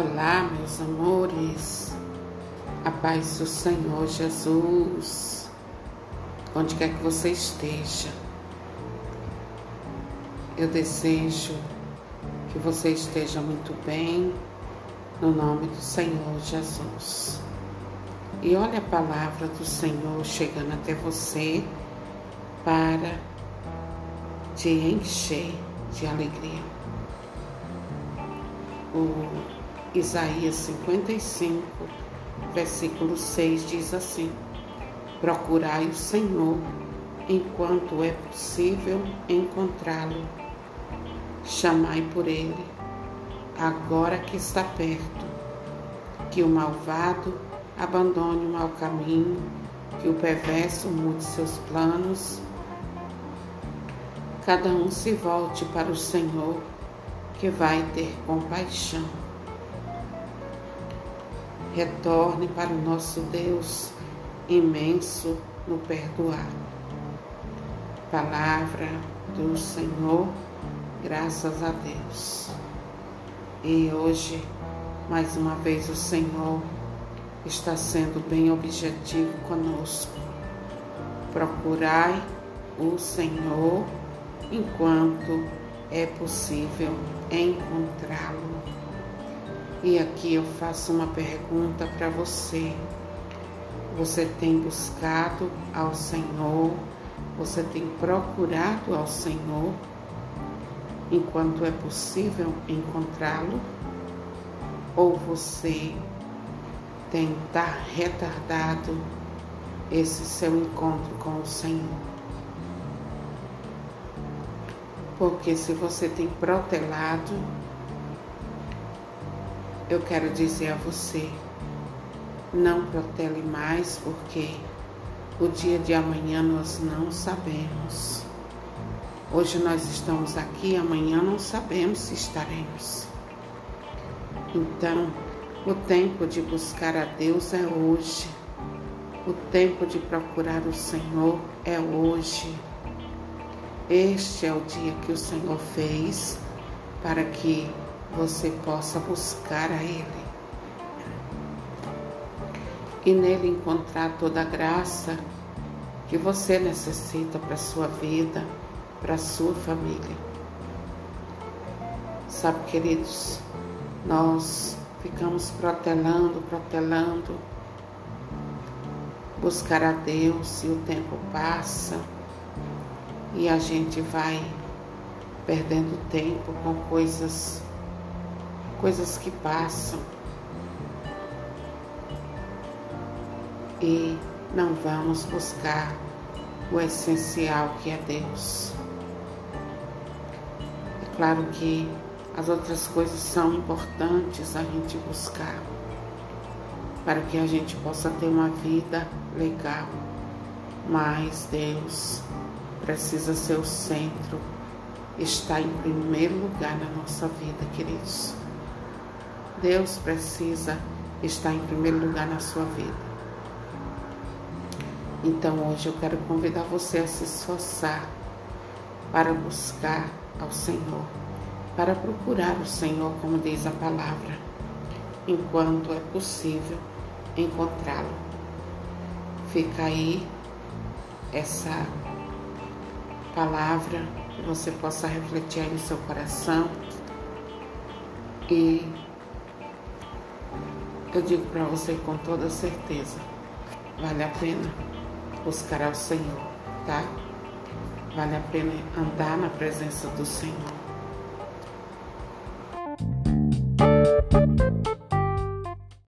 Olá, meus amores, a paz do Senhor Jesus, onde quer que você esteja, eu desejo que você esteja muito bem, no nome do Senhor Jesus. E olha a palavra do Senhor chegando até você para te encher de alegria. O Isaías 55, versículo 6 diz assim: Procurai o Senhor enquanto é possível encontrá-lo. Chamai por ele, agora que está perto. Que o malvado abandone o mau caminho, que o perverso mude seus planos. Cada um se volte para o Senhor, que vai ter compaixão retorne para o nosso Deus imenso no perdoar. Palavra do Senhor, graças a Deus. E hoje, mais uma vez, o Senhor está sendo bem objetivo conosco. Procurai o Senhor enquanto é possível encontrá-lo. E aqui eu faço uma pergunta para você. Você tem buscado ao Senhor? Você tem procurado ao Senhor enquanto é possível encontrá-lo? Ou você tem retardado esse seu encontro com o Senhor? Porque se você tem protelado, eu quero dizer a você: não protele mais, porque o dia de amanhã nós não sabemos. Hoje nós estamos aqui, amanhã não sabemos se estaremos. Então, o tempo de buscar a Deus é hoje. O tempo de procurar o Senhor é hoje. Este é o dia que o Senhor fez para que você possa buscar a Ele e nele encontrar toda a graça que você necessita para a sua vida, para a sua família. Sabe, queridos, nós ficamos protelando, protelando, buscar a Deus e o tempo passa e a gente vai perdendo tempo com coisas coisas que passam e não vamos buscar o essencial que é Deus. É claro que as outras coisas são importantes a gente buscar para que a gente possa ter uma vida legal, mas Deus precisa ser o centro, está em primeiro lugar na nossa vida, queridos. Deus precisa estar em primeiro lugar na sua vida. Então hoje eu quero convidar você a se esforçar para buscar ao Senhor, para procurar o Senhor, como diz a palavra, enquanto é possível encontrá-lo. Fica aí essa palavra que você possa refletir aí no seu coração e eu digo para você com toda certeza, vale a pena buscar ao Senhor, tá? Vale a pena andar na presença do Senhor.